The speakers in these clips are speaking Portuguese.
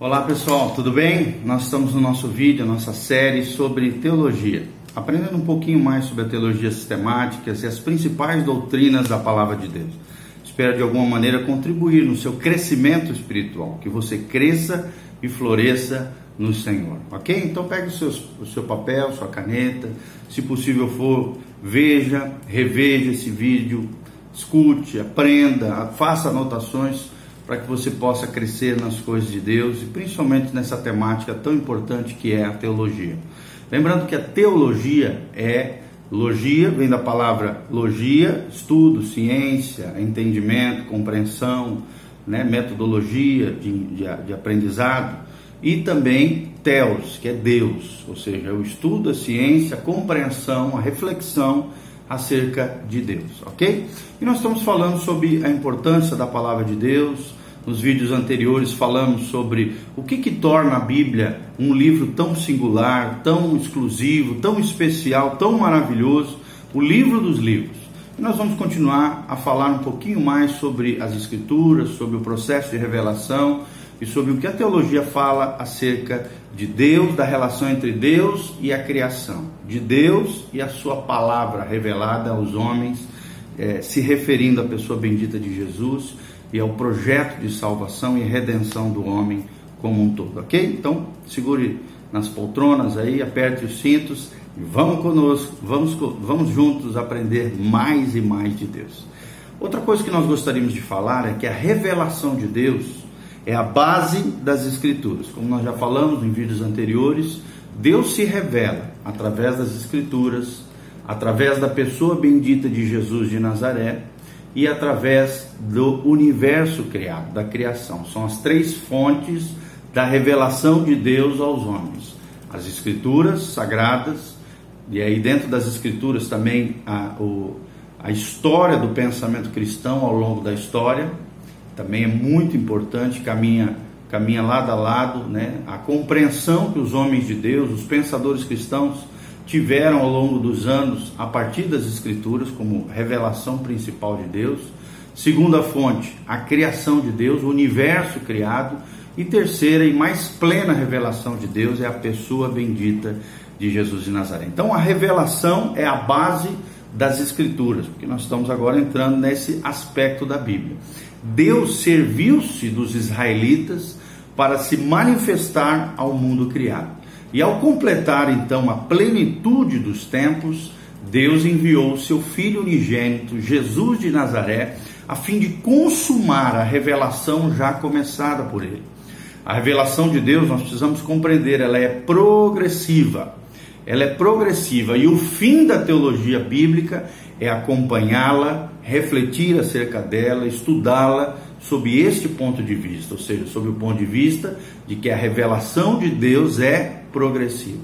Olá pessoal, tudo bem? Nós estamos no nosso vídeo, nossa série sobre teologia, aprendendo um pouquinho mais sobre a teologia sistemática e as principais doutrinas da palavra de Deus. Espero de alguma maneira contribuir no seu crescimento espiritual, que você cresça e floresça no Senhor, ok? Então pegue o seu, o seu papel, sua caneta, se possível for, veja, reveja esse vídeo, escute, aprenda, faça anotações para que você possa crescer nas coisas de Deus e principalmente nessa temática tão importante que é a teologia. Lembrando que a teologia é logia, vem da palavra logia, estudo, ciência, entendimento, compreensão, né, metodologia de, de, de aprendizado e também teos, que é Deus, ou seja, o estudo, a ciência, a compreensão, a reflexão acerca de Deus, ok? E nós estamos falando sobre a importância da palavra de Deus. Nos vídeos anteriores falamos sobre o que, que torna a Bíblia um livro tão singular, tão exclusivo, tão especial, tão maravilhoso, o livro dos livros. E nós vamos continuar a falar um pouquinho mais sobre as Escrituras, sobre o processo de revelação e sobre o que a teologia fala acerca de Deus, da relação entre Deus e a criação, de Deus e a sua palavra revelada aos homens, é, se referindo à pessoa bendita de Jesus e ao projeto de salvação e redenção do homem como um todo, ok? Então, segure nas poltronas aí, aperte os cintos e vamos conosco, vamos, vamos juntos aprender mais e mais de Deus. Outra coisa que nós gostaríamos de falar é que a revelação de Deus é a base das Escrituras. Como nós já falamos em vídeos anteriores, Deus se revela através das Escrituras, através da pessoa bendita de Jesus de Nazaré e através do universo criado, da criação. São as três fontes da revelação de Deus aos homens: as Escrituras sagradas, e aí dentro das Escrituras também a, o, a história do pensamento cristão ao longo da história também é muito importante, caminha, caminha lado a lado, né? a compreensão que os homens de Deus, os pensadores cristãos, tiveram ao longo dos anos a partir das Escrituras como revelação principal de Deus. Segunda fonte, a criação de Deus, o universo criado. E terceira e mais plena revelação de Deus é a pessoa bendita de Jesus de Nazaré. Então a revelação é a base das Escrituras, porque nós estamos agora entrando nesse aspecto da Bíblia. Deus serviu-se dos israelitas para se manifestar ao mundo criado. E ao completar então a plenitude dos tempos, Deus enviou seu Filho unigênito, Jesus de Nazaré, a fim de consumar a revelação já começada por ele. A revelação de Deus, nós precisamos compreender, ela é progressiva. Ela é progressiva e o fim da teologia bíblica é acompanhá-la, refletir acerca dela, estudá-la sob este ponto de vista, ou seja, sob o ponto de vista de que a revelação de Deus é progressiva.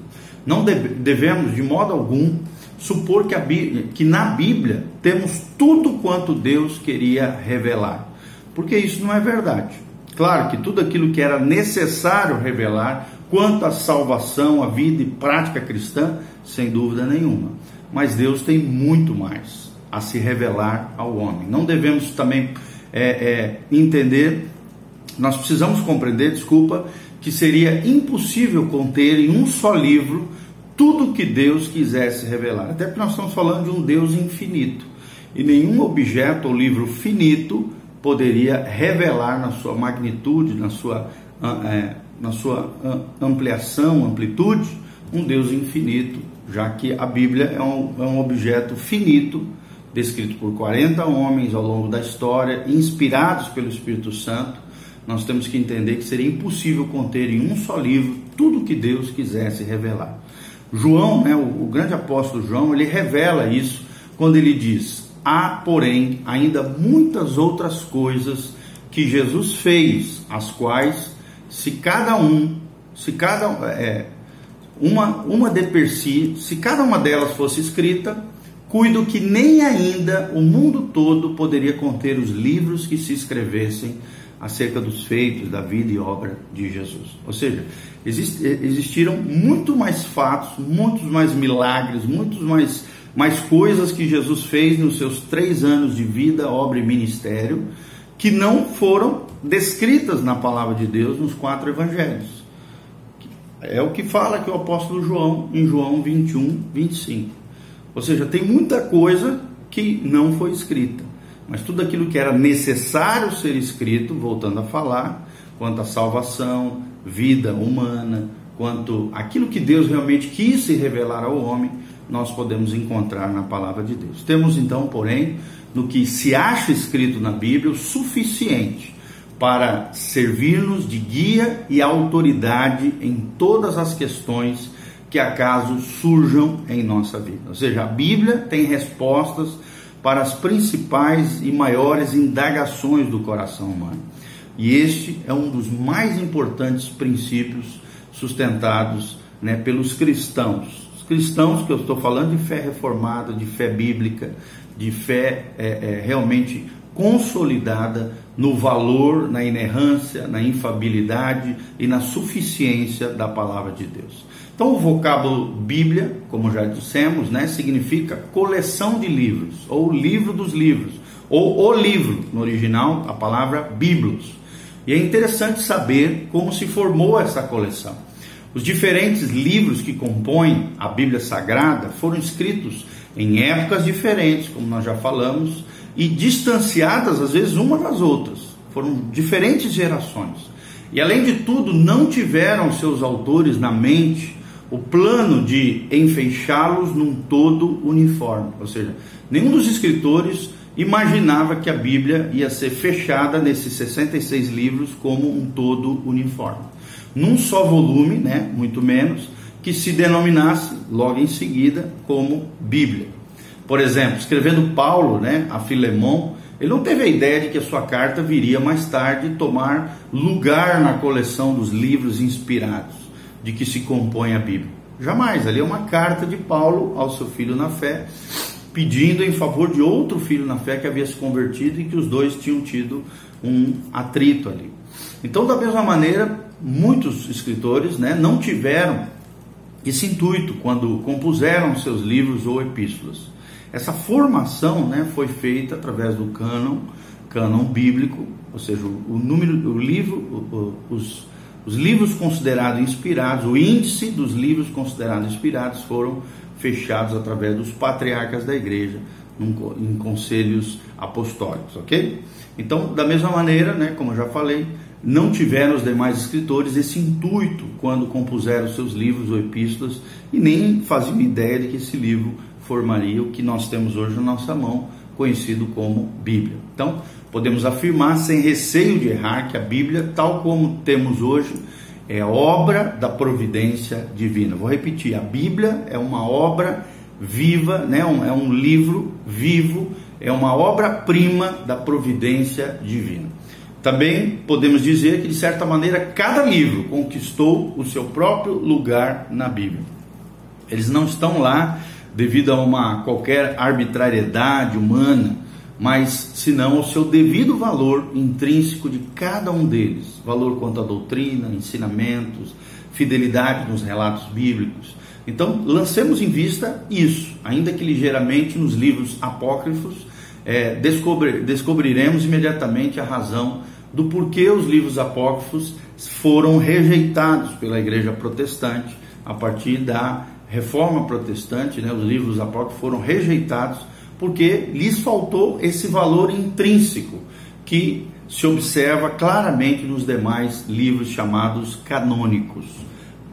Não devemos, de modo algum, supor que, Bíblia, que na Bíblia temos tudo quanto Deus queria revelar, porque isso não é verdade. Claro que tudo aquilo que era necessário revelar quanto à salvação, à vida e prática cristã, sem dúvida nenhuma mas Deus tem muito mais a se revelar ao homem. Não devemos também é, é, entender, nós precisamos compreender, desculpa, que seria impossível conter em um só livro tudo que Deus quisesse revelar. Até porque nós estamos falando de um Deus infinito. E nenhum objeto ou livro finito poderia revelar na sua magnitude, na sua, ah, é, na sua ah, ampliação, amplitude, um Deus infinito já que a Bíblia é um, é um objeto finito, descrito por 40 homens ao longo da história, inspirados pelo Espírito Santo. Nós temos que entender que seria impossível conter em um só livro tudo que Deus quisesse revelar. João, né, o, o grande apóstolo João, ele revela isso quando ele diz: há, porém, ainda muitas outras coisas que Jesus fez, as quais, se cada um, se cada é, uma, uma de per si, se cada uma delas fosse escrita, cuido que nem ainda o mundo todo poderia conter os livros que se escrevessem acerca dos feitos da vida e obra de Jesus. Ou seja, exist, existiram muito mais fatos, muitos mais milagres, muitos mais, mais coisas que Jesus fez nos seus três anos de vida, obra e ministério, que não foram descritas na palavra de Deus nos quatro evangelhos. É o que fala aqui o apóstolo João em João 21, 25. Ou seja, tem muita coisa que não foi escrita, mas tudo aquilo que era necessário ser escrito, voltando a falar, quanto à salvação, vida humana, quanto aquilo que Deus realmente quis se revelar ao homem, nós podemos encontrar na palavra de Deus. Temos então, porém, no que se acha escrito na Bíblia, o suficiente para servir-nos de guia e autoridade em todas as questões que acaso surjam em nossa vida. Ou seja, a Bíblia tem respostas para as principais e maiores indagações do coração humano. E este é um dos mais importantes princípios sustentados né, pelos cristãos. Os cristãos que eu estou falando de fé reformada, de fé bíblica, de fé é, é, realmente consolidada no valor, na inerrância, na infabilidade e na suficiência da palavra de Deus. Então, o vocábulo Bíblia, como já dissemos, né, significa coleção de livros, ou livro dos livros, ou o livro, no original, a palavra Biblos. E é interessante saber como se formou essa coleção. Os diferentes livros que compõem a Bíblia Sagrada foram escritos em épocas diferentes, como nós já falamos, e distanciadas às vezes uma das outras. Foram diferentes gerações. E além de tudo, não tiveram seus autores na mente o plano de enfeixá-los num todo uniforme. Ou seja, nenhum dos escritores imaginava que a Bíblia ia ser fechada nesses 66 livros como um todo uniforme. Num só volume, né, muito menos, que se denominasse logo em seguida como Bíblia. Por exemplo, escrevendo Paulo né, a Filemão, ele não teve a ideia de que a sua carta viria mais tarde tomar lugar na coleção dos livros inspirados de que se compõe a Bíblia. Jamais, ali é uma carta de Paulo ao seu filho na fé, pedindo em favor de outro filho na fé que havia se convertido e que os dois tinham tido um atrito ali. Então, da mesma maneira, muitos escritores né, não tiveram esse intuito quando compuseram seus livros ou epístolas. Essa formação né, foi feita através do cânon, cânon bíblico, ou seja, o, número, o livro, o, os os livros considerados inspirados, o índice dos livros considerados inspirados foram fechados através dos patriarcas da igreja em conselhos apostólicos, ok? Então, da mesma maneira, né, como eu já falei, não tiveram os demais escritores esse intuito quando compuseram seus livros ou epístolas e nem faziam ideia de que esse livro formaria o que nós temos hoje na nossa mão, conhecido como Bíblia. Então, podemos afirmar sem receio de errar que a Bíblia, tal como temos hoje, é obra da providência divina. Vou repetir: a Bíblia é uma obra viva, né? é um livro vivo, é uma obra-prima da providência divina. Também podemos dizer que, de certa maneira, cada livro conquistou o seu próprio lugar na Bíblia. Eles não estão lá devido a uma qualquer arbitrariedade humana mas senão o seu devido valor intrínseco de cada um deles, valor quanto à doutrina, ensinamentos, fidelidade nos relatos bíblicos. Então, lancemos em vista isso, ainda que ligeiramente nos livros apócrifos, é, descobri descobriremos imediatamente a razão do porquê os livros apócrifos foram rejeitados pela igreja protestante a partir da reforma protestante, né, os livros apócrifos foram rejeitados porque lhes faltou esse valor intrínseco que se observa claramente nos demais livros chamados canônicos.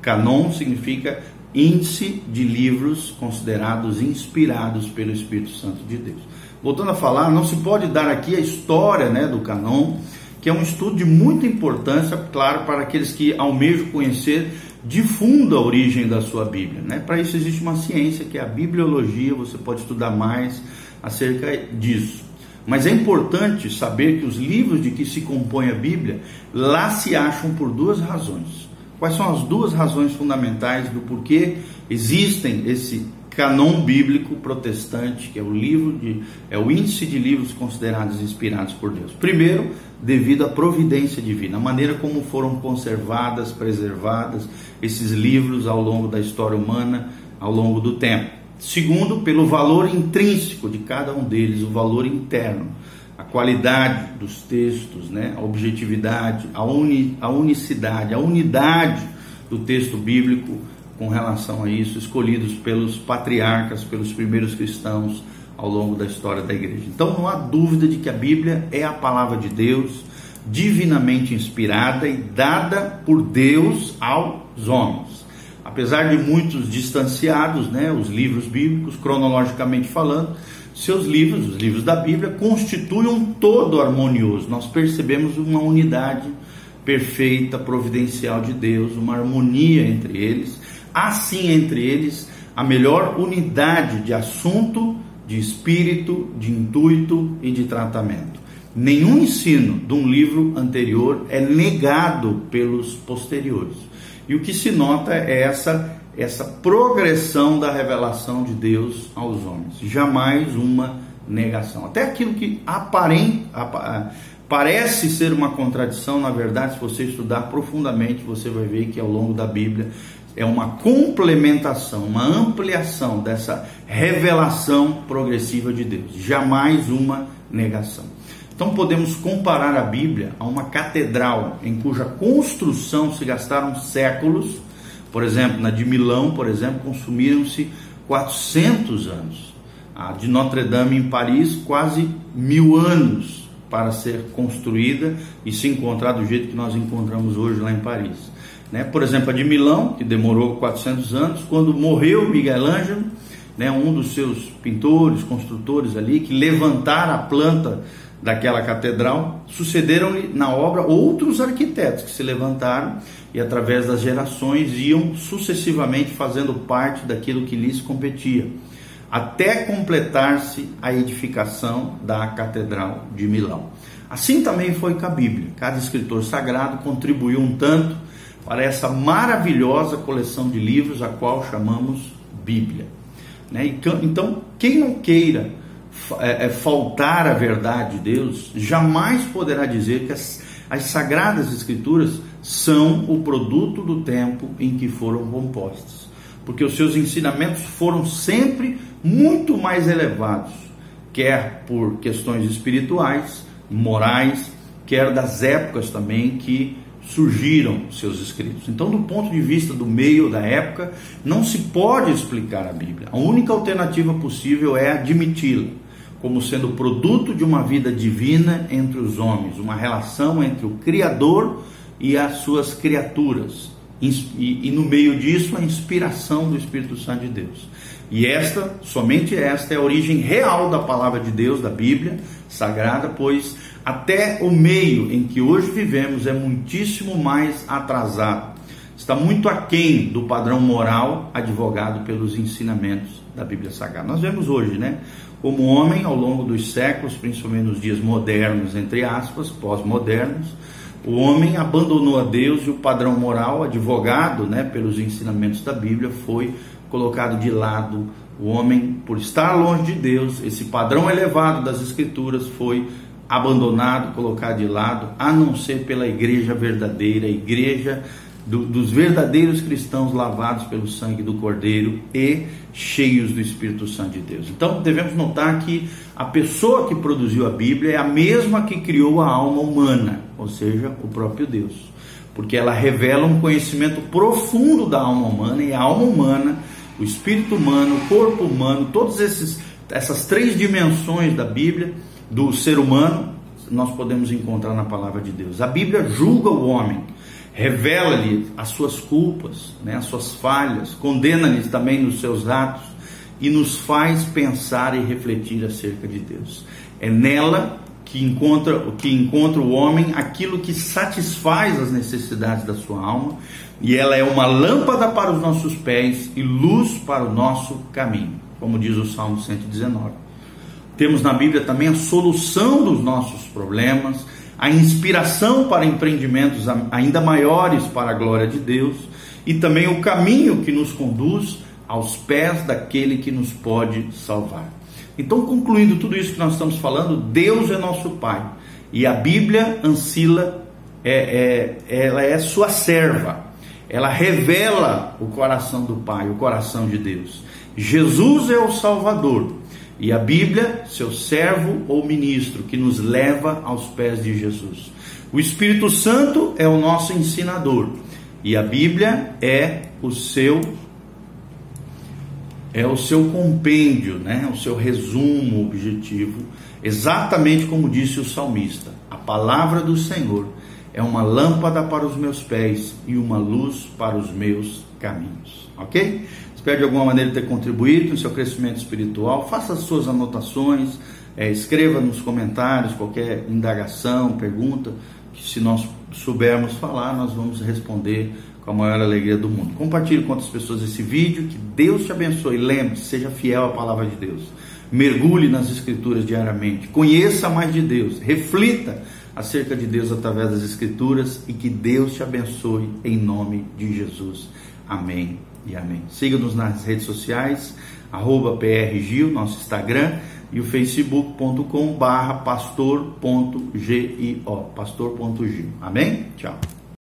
Canon significa índice de livros considerados inspirados pelo Espírito Santo de Deus. Voltando a falar, não se pode dar aqui a história né, do canon, que é um estudo de muita importância, claro, para aqueles que almejam conhecer de fundo a origem da sua Bíblia. Né? Para isso existe uma ciência que é a bibliologia, você pode estudar mais acerca disso. Mas é importante saber que os livros de que se compõe a Bíblia lá se acham por duas razões. Quais são as duas razões fundamentais do porquê existem esse canon bíblico protestante, que é o livro de é o índice de livros considerados inspirados por Deus. Primeiro, devido à providência divina, a maneira como foram conservadas, preservadas esses livros ao longo da história humana, ao longo do tempo. Segundo, pelo valor intrínseco de cada um deles, o valor interno. a qualidade dos textos, né? a objetividade, a, uni, a unicidade, a unidade do texto bíblico com relação a isso, escolhidos pelos patriarcas, pelos primeiros cristãos ao longo da história da igreja. Então não há dúvida de que a Bíblia é a palavra de Deus, divinamente inspirada e dada por Deus aos homens. Apesar de muitos distanciados, né, os livros bíblicos, cronologicamente falando, seus livros, os livros da Bíblia, constituem um todo harmonioso. Nós percebemos uma unidade perfeita, providencial de Deus, uma harmonia entre eles. Assim, entre eles, a melhor unidade de assunto, de espírito, de intuito e de tratamento. Nenhum ensino de um livro anterior é negado pelos posteriores. E o que se nota é essa essa progressão da revelação de Deus aos homens, jamais uma negação. Até aquilo que aparenta, parece ser uma contradição, na verdade, se você estudar profundamente, você vai ver que ao longo da Bíblia é uma complementação, uma ampliação dessa revelação progressiva de Deus, jamais uma negação. Então podemos comparar a Bíblia a uma catedral em cuja construção se gastaram séculos por exemplo, na de Milão, por exemplo, consumiram-se 400 anos. A de Notre Dame em Paris, quase mil anos para ser construída e se encontrar do jeito que nós encontramos hoje lá em Paris. Né? Por exemplo, a de Milão, que demorou 400 anos, quando morreu Miguel Ângelo, né, um dos seus pintores, construtores ali, que levantaram a planta daquela catedral, sucederam-lhe na obra outros arquitetos que se levantaram e através das gerações iam sucessivamente fazendo parte daquilo que lhes competia, até completar-se a edificação da Catedral de Milão. Assim também foi com a Bíblia. Cada escritor sagrado contribuiu um tanto para essa maravilhosa coleção de livros a qual chamamos Bíblia. Né? Então, quem não queira é, é, faltar a verdade de Deus, jamais poderá dizer que as, as sagradas escrituras são o produto do tempo em que foram compostas, porque os seus ensinamentos foram sempre muito mais elevados, quer por questões espirituais, morais, quer das épocas também que surgiram seus escritos. Então, do ponto de vista do meio da época, não se pode explicar a Bíblia. A única alternativa possível é admiti-la como sendo produto de uma vida divina entre os homens, uma relação entre o Criador e as suas criaturas. E, e, no meio disso, a inspiração do Espírito Santo de Deus. E esta, somente esta, é a origem real da palavra de Deus, da Bíblia Sagrada, pois até o meio em que hoje vivemos é muitíssimo mais atrasado. Está muito aquém do padrão moral advogado pelos ensinamentos da Bíblia Sagrada. Nós vemos hoje, né? Como homem, ao longo dos séculos, principalmente nos dias modernos, entre aspas, pós-modernos, o homem abandonou a Deus e o padrão moral, advogado né, pelos ensinamentos da Bíblia, foi colocado de lado. O homem, por estar longe de Deus, esse padrão elevado das Escrituras foi abandonado, colocado de lado, a não ser pela igreja verdadeira, a igreja do, dos verdadeiros cristãos lavados pelo sangue do Cordeiro e cheios do Espírito Santo de Deus. Então devemos notar que a pessoa que produziu a Bíblia é a mesma que criou a alma humana, ou seja, o próprio Deus, porque ela revela um conhecimento profundo da alma humana e a alma humana, o espírito humano, o corpo humano, todas essas três dimensões da Bíblia, do ser humano, nós podemos encontrar na palavra de Deus. A Bíblia julga o homem revela-lhe as suas culpas, né, as suas falhas, condena-lhe também nos seus atos e nos faz pensar e refletir acerca de Deus. É nela que encontra, que encontra o homem aquilo que satisfaz as necessidades da sua alma, e ela é uma lâmpada para os nossos pés e luz para o nosso caminho, como diz o Salmo 119. Temos na Bíblia também a solução dos nossos problemas, a inspiração para empreendimentos ainda maiores para a glória de Deus e também o caminho que nos conduz aos pés daquele que nos pode salvar. Então, concluindo tudo isso que nós estamos falando, Deus é nosso Pai e a Bíblia, Ancila, é, é, ela é sua serva. Ela revela o coração do Pai, o coração de Deus. Jesus é o Salvador E a Bíblia, seu servo ou ministro, que nos leva aos pés de Jesus. O Espírito Santo é o nosso ensinador. E a Bíblia é o seu é o seu compêndio, né? o seu resumo objetivo, exatamente como disse o salmista: a palavra do Senhor é uma lâmpada para os meus pés e uma luz para os meus caminhos. Ok? Espero de alguma maneira ter contribuído no seu crescimento espiritual. Faça as suas anotações, é, escreva nos comentários qualquer indagação, pergunta, que se nós soubermos falar, nós vamos responder com a maior alegria do mundo. Compartilhe com outras pessoas esse vídeo, que Deus te abençoe. Lembre-se, seja fiel à palavra de Deus. Mergulhe nas escrituras diariamente. Conheça mais de Deus. Reflita acerca de Deus através das escrituras e que Deus te abençoe em nome de Jesus. Amém e amém. Siga-nos nas redes sociais, arroba PRGil, nosso Instagram, e o facebook.com barra pastor.gio, pastor.gio. Amém? Tchau.